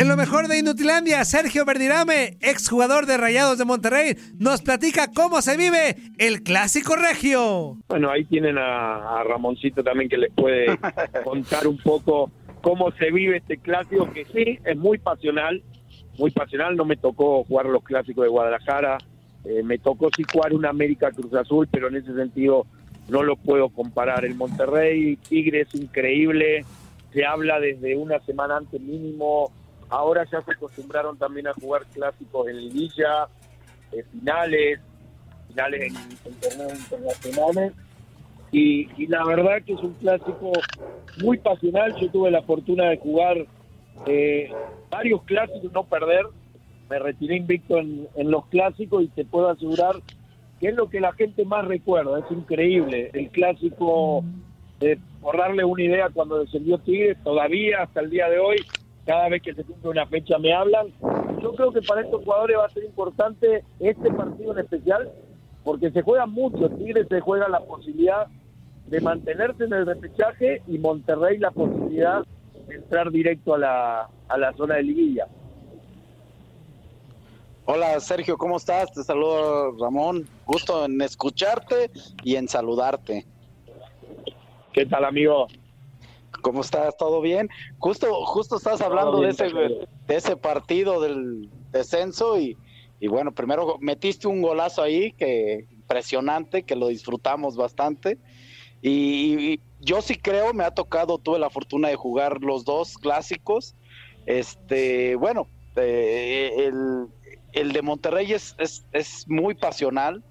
En lo mejor de Inutilandia, Sergio Verdirame, exjugador de Rayados de Monterrey, nos platica cómo se vive el clásico regio. Bueno, ahí tienen a, a Ramoncito también que les puede contar un poco cómo se vive este clásico, que sí, es muy pasional, muy pasional. No me tocó jugar los clásicos de Guadalajara, eh, me tocó sí jugar una América Cruz Azul, pero en ese sentido no lo puedo comparar. El Monterrey Tigre es increíble, se habla desde una semana antes mínimo. Ahora ya se acostumbraron también a jugar clásicos en liguilla, eh, finales, finales en, torneos internacionales. Y, y la verdad que es un clásico muy pasional. Yo tuve la fortuna de jugar eh, varios clásicos, no perder. Me retiré invicto en, en los clásicos y te puedo asegurar que es lo que la gente más recuerda. Es increíble. El clásico, eh, por darle una idea, cuando descendió Tigres, todavía hasta el día de hoy, cada vez que se cumple una fecha me hablan. Yo creo que para estos jugadores va a ser importante este partido en especial, porque se juega mucho. Tigres se juega la posibilidad de mantenerse en el repechaje y Monterrey la posibilidad de entrar directo a la, a la zona de liguilla. Hola Sergio, ¿cómo estás? Te saludo Ramón. Gusto en escucharte y en saludarte. ¿Qué tal, amigo? ¿Cómo estás? ¿Todo bien? Justo, justo estás hablando bien, de ese, de partido del descenso y, y bueno, primero metiste un golazo ahí que impresionante, que lo disfrutamos bastante. Y, y yo sí creo, me ha tocado, tuve la fortuna de jugar los dos clásicos. Este, bueno, eh, el, el de Monterrey es, es, es muy pasional.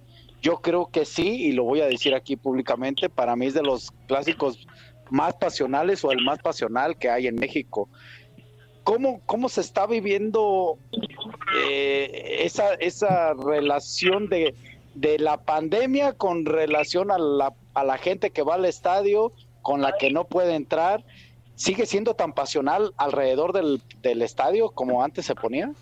Yo creo que sí, y lo voy a decir aquí públicamente, para mí es de los clásicos más pasionales o el más pasional que hay en México. ¿Cómo, cómo se está viviendo eh, esa, esa relación de, de la pandemia con relación a la, a la gente que va al estadio, con la que no puede entrar? ¿Sigue siendo tan pasional alrededor del, del estadio como antes se ponía?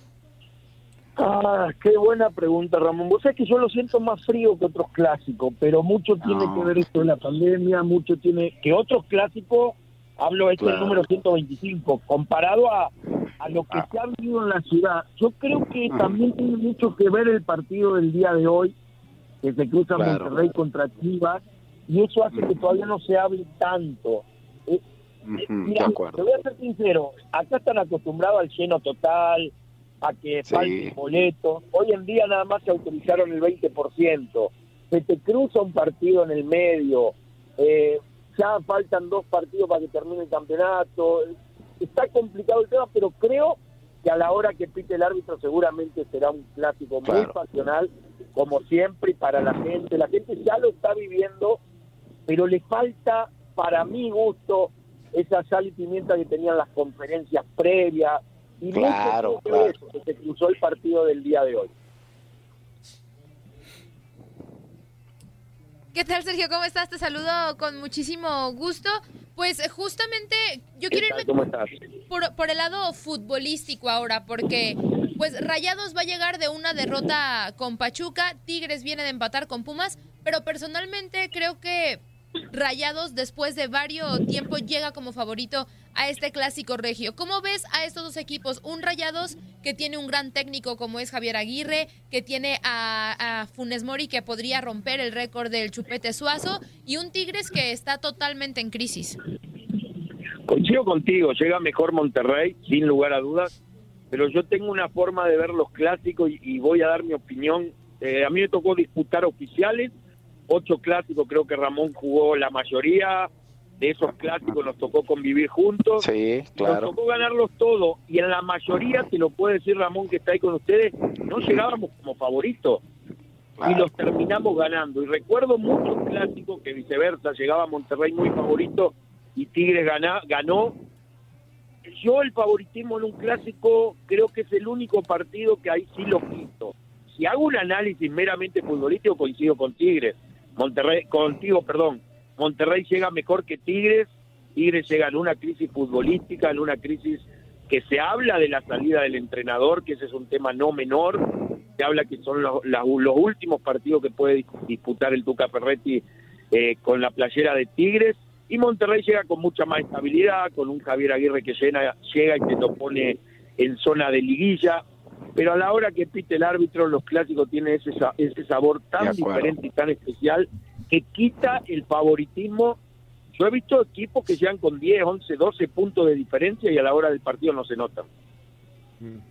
Ah, qué buena pregunta, Ramón. Vos sabés que yo lo siento más frío que otros clásicos, pero mucho tiene No. que ver esto de la pandemia, mucho tiene que otros clásicos, hablo este Claro. el número 125, comparado a, a lo que Ah. se ha vivido en la ciudad. Yo creo que también tiene mucho que ver el partido del día de hoy, que se cruza Claro. Monterrey contra Chivas, y eso hace que todavía no se hable tanto. Eh, Mira, acuerdo. te voy a ser sincero, acá están acostumbrados al lleno total, a que Sí. falten boletos. Hoy en día nada más se autorizaron el 20%. Se te cruza un partido en el medio, eh, ya faltan dos partidos para que termine el campeonato. Está complicado el tema, pero creo que a la hora que pite el árbitro seguramente será un clásico muy Claro. pasional, como siempre, y para la gente. La gente ya lo está viviendo, pero le falta, para mi gusto, esa sal y pimienta que tenían las conferencias previas. Y Claro, claro. eso, que se cruzó el partido del día de hoy. ¿Qué tal, Sergio? ¿Cómo estás? Te saludo con muchísimo gusto. Pues justamente yo ¿Qué quiero irme ¿Cómo estás? por, por el lado futbolístico ahora, porque pues Rayados va a llegar de una derrota con Pachuca, Tigres viene de empatar con Pumas, pero personalmente creo que Rayados después de varios tiempo llega como favorito a este clásico regio. ¿Cómo ves a estos dos equipos? Un Rayados que tiene un gran técnico como es Javier Aguirre, que tiene a, Funes Mori que podría romper el récord del Chupete Suazo y un Tigres que está totalmente en crisis. Coincido contigo, llega mejor Monterrey, sin lugar a dudas, pero yo tengo una forma de ver los clásicos y, y voy a dar mi opinión. Eh, a mí me tocó disputar oficiales, ocho clásicos, creo que Ramón jugó la mayoría, de esos clásicos nos tocó convivir juntos. Sí, Nos claro. tocó ganarlos todos y en la mayoría, te lo puede decir Ramón que está ahí con ustedes, no llegábamos como favoritos y los terminamos ganando. Y recuerdo muchos clásicos que viceversa, llegaba Monterrey muy favorito y Tigres gana, ganó yo el favoritismo en un clásico creo que es el único partido que ahí sí lo quito. Si hago un análisis meramente futbolístico, coincido con Tigres. Monterrey, contigo, perdón. Monterrey llega mejor que Tigres. Tigres llega en una crisis futbolística, en una crisis que se habla de la salida del entrenador, que ese es un tema no menor. Se habla que son los, últimos partidos que puede disputar el Tuca Ferretti eh, con la playera de Tigres y Monterrey llega con mucha más estabilidad, con un Javier Aguirre que llega y te lo pone en zona de liguilla, pero a la hora que pite el árbitro, los clásicos tienen ese, ese sabor tan diferente y tan especial que quita el favoritismo. Yo he visto equipos que llegan con 10, 11, 12 puntos de diferencia y a la hora del partido no se notan.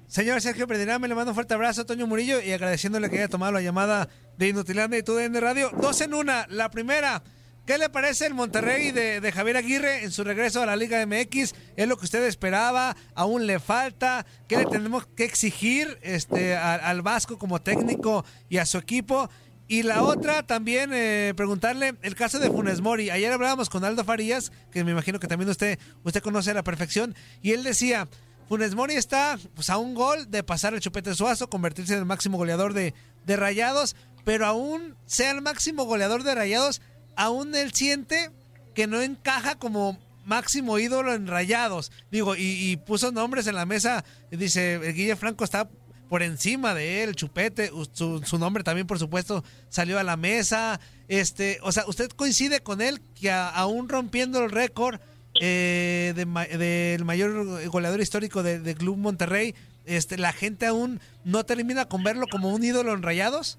Señor Sergio me le mando un fuerte abrazo a Toño Murillo y agradeciéndole que haya tomado la llamada de Inutilandia y TUDN Radio. Dos en una. La primera, ¿Qué le parece el Monterrey de, Javier Aguirre en su regreso a la Liga MX? ¿Es lo que usted esperaba? ¿Aún le falta? ¿Qué le tenemos que exigir este, al Vasco como técnico y a su equipo? Y la otra también eh, preguntarle el caso de Funes Mori. Ayer hablábamos con Aldo Farías, que me imagino que también usted, usted conoce a la perfección, y él decía, Funes Mori está pues, a un gol de pasar el Chupete Suazo, convertirse en el máximo goleador de, de Rayados, pero aún sea el máximo goleador de Rayados, aún él siente que no encaja como máximo ídolo en Rayados. Digo, y, puso nombres en la mesa. Dice, el Guille Franco está por encima de él, Chupete, su, nombre también, por supuesto, salió a la mesa. Este, o sea, ¿usted coincide con él que aún rompiendo el récord eh, del mayor goleador histórico del de Club Monterrey, este, la gente aún no termina con verlo como un ídolo en Rayados?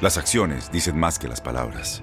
Las acciones dicen más que las palabras.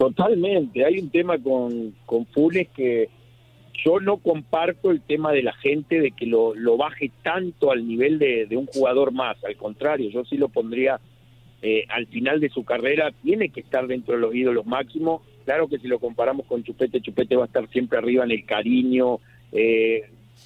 Totalmente, hay un tema con, con Funes que yo no comparto el tema de la gente de que lo, lo baje tanto al nivel de, un jugador más, al contrario, yo sí lo pondría eh, al final de su carrera, tiene que estar dentro de los ídolos máximos, claro que si lo comparamos con Chupete, Chupete va a estar siempre arriba en el cariño, eh,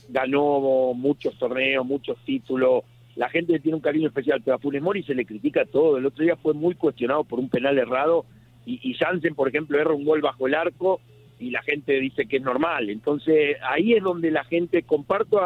ganó muchos torneos, muchos títulos, la gente tiene un cariño especial, pero a Funes Mori se le critica todo, el otro día fue muy cuestionado por un penal errado, y, y Jansen, por ejemplo, erra un gol bajo el arco y la gente dice que es normal. Entonces ahí es donde la gente, comparto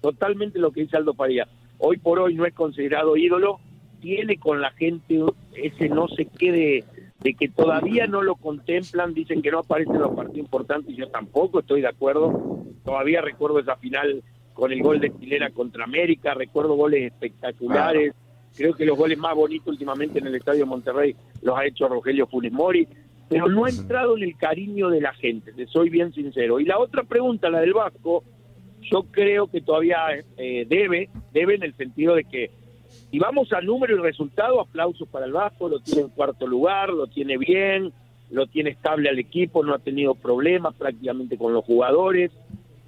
totalmente lo que dice Aldo Faría, hoy por hoy no es considerado ídolo, tiene con la gente ese no sé qué de, de que todavía no lo contemplan, dicen que no aparece en los partidos importantes y yo tampoco estoy de acuerdo. Todavía recuerdo esa final con el gol de Chilena contra América, recuerdo goles espectaculares. Creo que los goles más bonitos últimamente en el Estadio Monterrey los ha hecho Rogelio Funes Mori, pero no ha entrado en el cariño de la gente, te soy bien sincero. Y la otra pregunta, la del Vasco, yo creo que todavía eh, debe, debe en el sentido de que si vamos a número y resultado, aplausos para el Vasco, lo tiene en cuarto lugar, lo tiene bien, lo tiene estable al equipo, no ha tenido problemas prácticamente con los jugadores,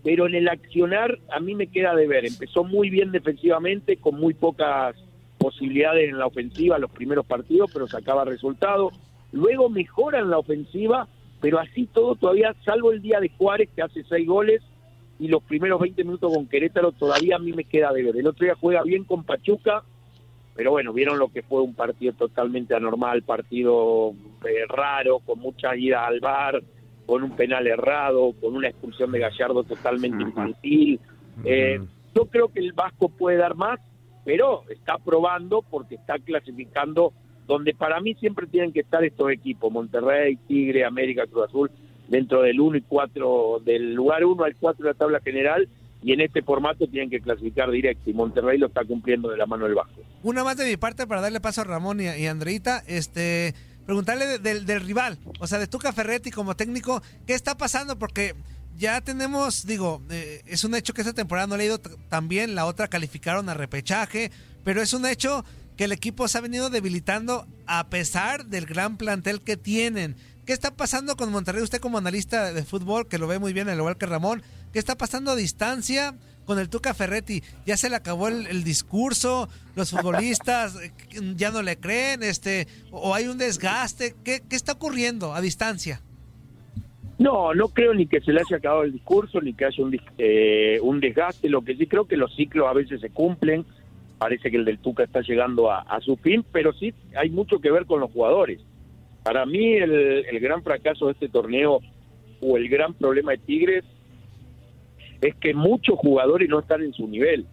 pero en el accionar a mí me queda de ver, empezó muy bien defensivamente, con muy pocas posibilidades en la ofensiva los primeros partidos, pero sacaba resultados. Luego mejora en la ofensiva, pero así todo todavía, salvo el día de Juárez, que hace seis goles, y los primeros 20 minutos con Querétaro, todavía a mí me queda de ver. El otro día juega bien con Pachuca, pero bueno, vieron lo que fue un partido totalmente anormal, partido eh, raro, con mucha ida al bar, con un penal errado, con una expulsión de Gallardo totalmente infantil. Eh, yo creo que el Vasco puede dar más, pero está probando porque está clasificando donde para mí siempre tienen que estar estos equipos, Monterrey, Tigre, América, Cruz Azul, dentro del 1 y 4, del lugar 1 al 4 de la tabla general, y en este formato tienen que clasificar directo, y Monterrey lo está cumpliendo de la mano del Vasco. Una más de mi parte para darle paso a Ramón y, Andreita, este preguntarle del, del rival, o sea, de Tuca Ferretti como técnico, ¿qué está pasando? Porque ya tenemos, digo, eh, es un hecho que esta temporada no ha ido tan bien, la otra calificaron a repechaje, pero es un hecho que el equipo se ha venido debilitando a pesar del gran plantel que tienen. ¿Qué está pasando con Monterrey? Usted como analista de fútbol, que lo ve muy bien, al igual que Ramón, ¿qué está pasando a distancia con el Tuca Ferretti? ¿Ya se le acabó el, discurso? ¿Los futbolistas ya no le creen? este ¿O hay un desgaste? ¿Qué, qué está ocurriendo a distancia? No, no creo ni que se le haya acabado el discurso, ni que haya un, eh, un desgaste. Lo que sí creo que los ciclos a veces se cumplen. Parece que el del Tuca está llegando a, su fin, pero sí hay mucho que ver con los jugadores. Para mí el, gran fracaso de este torneo o el gran problema de Tigres es que muchos jugadores no están en su nivel.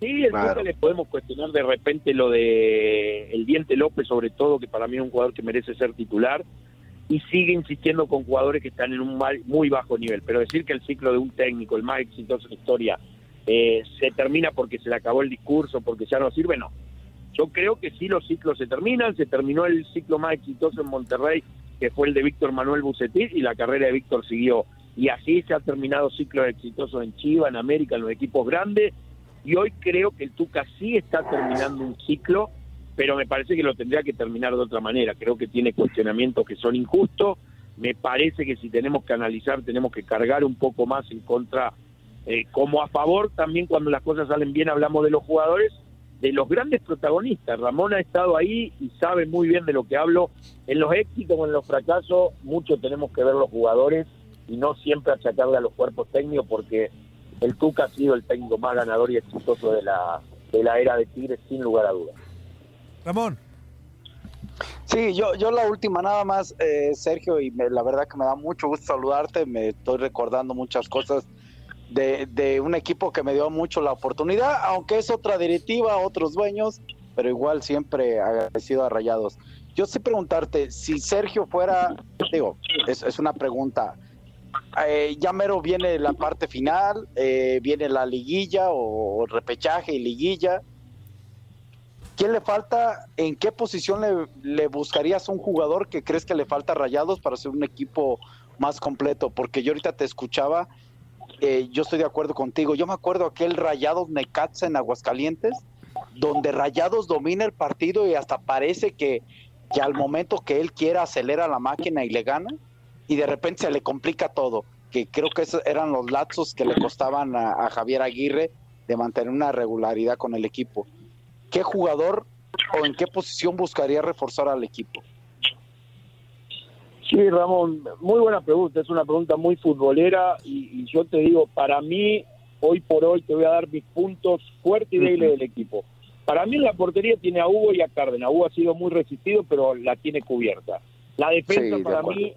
Sí, el Tuca le podemos cuestionar de repente lo de el Diente López, sobre todo, que para mí es un jugador que merece ser titular, y sigue insistiendo con jugadores que están en un muy bajo nivel. Pero decir que el ciclo de un técnico, el más exitoso de la historia, eh, se termina porque se le acabó el discurso, porque ya no sirve, no. Yo creo que sí los ciclos se terminan, se terminó el ciclo más exitoso en Monterrey, que fue el de Víctor Manuel Bucetit, y la carrera de Víctor siguió. Y así se ha terminado ciclos exitosos en Chiva, en América, en los equipos grandes, y hoy creo que el Tuca sí está terminando un ciclo pero me parece que lo tendría que terminar de otra manera. Creo que tiene cuestionamientos que son injustos. Me parece que si tenemos que analizar, tenemos que cargar un poco más en contra, eh, como a favor también cuando las cosas salen bien, hablamos de los jugadores, de los grandes protagonistas. Ramón ha estado ahí y sabe muy bien de lo que hablo. En los éxitos o en los fracasos, mucho tenemos que ver los jugadores y no siempre achacarle a los cuerpos técnicos porque el Tuca ha sido el técnico más ganador y exitoso de la, de la era de Tigres, sin lugar a dudas. Ramón. Sí, yo, yo la última nada más, eh, Sergio, y la verdad que me da mucho gusto saludarte, me estoy recordando muchas cosas de, de, un equipo que me dio mucho la oportunidad, aunque es otra directiva, otros dueños, pero igual siempre agradecido a Rayados. Yo sé preguntarte, si Sergio fuera, digo, es, es una pregunta, eh, ya mero viene la parte final, eh, viene la liguilla o repechaje y liguilla, ¿Quién le falta? ¿En qué posición le, buscarías un jugador que crees que le falta Rayados para ser un equipo más completo? Porque yo ahorita te escuchaba, eh, yo estoy de acuerdo contigo. Yo me acuerdo aquel Rayados Necatza en Aguascalientes, donde Rayados domina el partido y hasta parece que, que al momento que él quiera acelera la máquina y le gana, y de repente se le complica todo. Que creo que esos eran los lazos que le costaban a Javier Aguirre de mantener una regularidad con el equipo. ¿Qué jugador o en qué posición buscaría reforzar al equipo? Sí, Ramón, muy buena pregunta, es una pregunta muy futbolera y, yo te digo, para mí, hoy por hoy te voy a dar mis puntos fuertes y débiles del equipo. Para mí la portería tiene a Hugo y a Cárdenas. Hugo ha sido muy resistido, pero la tiene cubierta. La defensa para mí,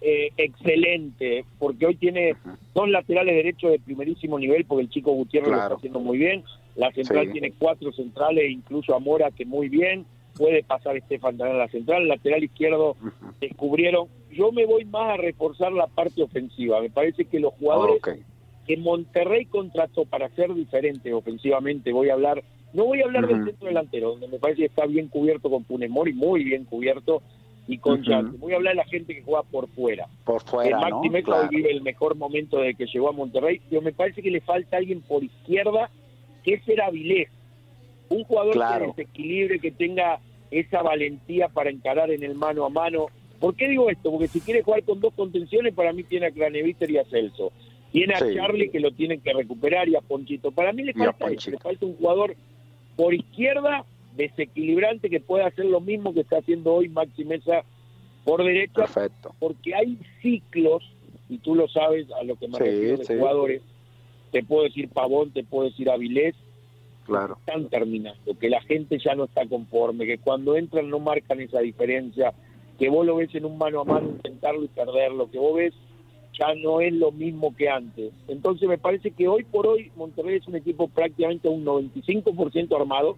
eh, excelente, porque hoy tiene dos laterales derechos de primerísimo nivel, porque el chico Gutiérrez lo está haciendo muy bien. La central tiene cuatro centrales, incluso a Mora, que muy bien. Puede pasar Estefan a la central. Lateral izquierdo descubrieron. Yo me voy más a reforzar la parte ofensiva. Me parece que los jugadores que Monterrey contrató para ser diferentes ofensivamente, voy a hablar, no voy a hablar del centro delantero, donde me parece que está bien cubierto con Punes Mori, muy bien cubierto, y con uh Voy a hablar de la gente que juega por fuera. Por fuera, el Maxi ¿no? vive el mejor momento de que llegó a Monterrey, pero me parece que le falta alguien por izquierda ese era Avilés, un jugador que desequilibre, que tenga esa valentía para encarar en el mano a mano. ¿Por qué digo esto? Porque si quiere jugar con dos contenciones, para mí tiene a Craneviter y a Celso. Tiene a Charlie que lo tienen que recuperar y a Ponchito. Para mí le falta, le falta un jugador por izquierda desequilibrante que pueda hacer lo mismo que está haciendo hoy Maxi Mesa por derecha. Perfecto. Porque hay ciclos, y tú lo sabes a lo que me refiero de jugadores, te puedo decir Pavón, te puedo decir Avilés, claro. están terminando, que la gente ya no está conforme, que cuando entran no marcan esa diferencia, que vos lo ves en un mano a mano intentarlo y perderlo, que vos ves ya no es lo mismo que antes. Entonces me parece que hoy por hoy Monterrey es un equipo prácticamente un 95% armado,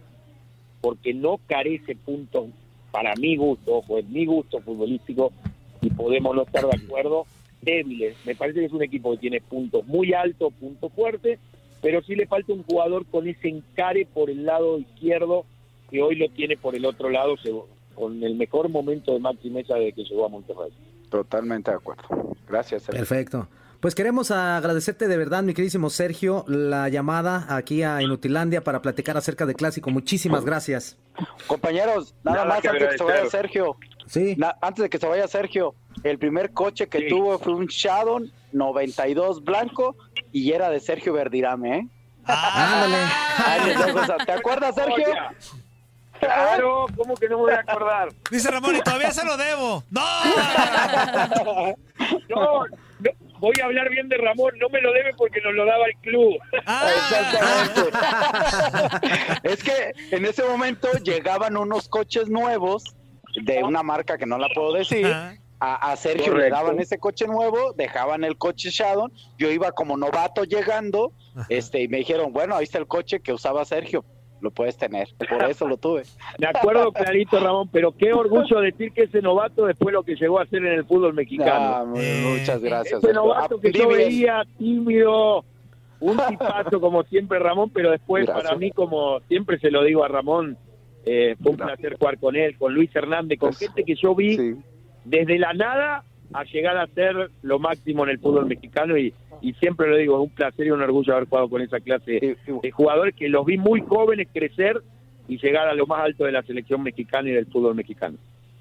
porque no carece puntos para mi gusto, ojo, es mi gusto futbolístico y podemos no estar de acuerdo, débiles. Me parece que es un equipo que tiene puntos muy altos, puntos fuertes, pero sí le falta un jugador con ese encare por el lado izquierdo que hoy lo tiene por el otro lado con el mejor momento de Maxi Mesa de que llegó a Monterrey. Totalmente de acuerdo. Gracias. Perfecto. Pues queremos agradecerte de verdad, mi queridísimo Sergio, la llamada aquí a Inutilandia para platicar acerca de Clásico. Muchísimas gracias. Compañeros, nada, más antes de que se vaya Sergio. Sí. antes de que se vaya Sergio, el primer coche que tuvo fue un Shadow 92 blanco y era de Sergio Verdirame, ¿eh? Ándale. ¿Te acuerdas, Sergio? Claro, ¿cómo que no me voy a acordar? Dice Ramón, y todavía se lo debo. ¡No! No, no, voy a hablar bien de Ramón, no me lo debe porque nos lo daba el club. Ah. Exactamente. es que en ese momento llegaban unos coches nuevos de una marca que no la puedo decir. A, a Sergio le daban ese coche nuevo, dejaban el coche Shadow, yo iba como novato llegando, este, y me dijeron, bueno, ahí está el coche que usaba Sergio, lo puedes tener, por eso lo tuve. Me acuerdo clarito, Ramón, pero qué orgullo decir que ese novato después lo que llegó a hacer en el fútbol Ah, mexicano. Eh, muchas gracias. ese novato que Aprendí yo veía tímido, un tipazo como siempre Ramón, pero después Gracias. para mí, como siempre se lo digo a Ramón, eh, fue un placer jugar con él, con Luis Hernández, con gente que yo vi Sí. Desde la nada a llegar a ser lo máximo en el fútbol mexicano y, y siempre lo digo, es un placer y un orgullo haber jugado con esa clase de jugadores que los vi muy jóvenes crecer y llegar a lo más alto de la selección mexicana y del fútbol mexicano.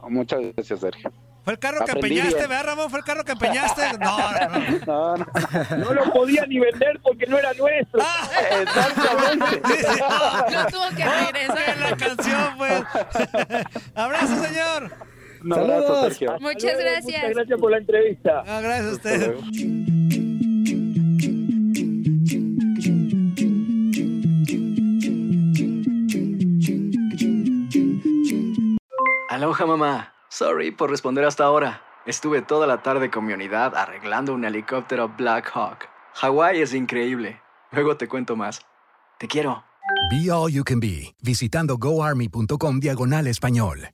Muchas gracias, Sergio. Fue el carro que Aprendí empeñaste, bien. ¿verdad, Ramón? Fue el carro que empeñaste. No, no, no. No, no. No lo podía ni vender porque no era nuestro. Ah, Exactamente. sí, sí. Lo tuvo que regresar. la canción, pues. Abrazo, señor. Un abrazo, Saludos. Sergio. Hasta Muchas luego, gracias. Muchas gracias por la entrevista. Gracias a Hasta usted. luego. Aloha mamá. Sorry por responder hasta ahora. Estuve toda la tarde con mi unidad arreglando un helicóptero Black Hawk. Hawái es increíble. Luego te cuento más. Te quiero. Be All You Can Be, visitando goarmy.com diagonal español.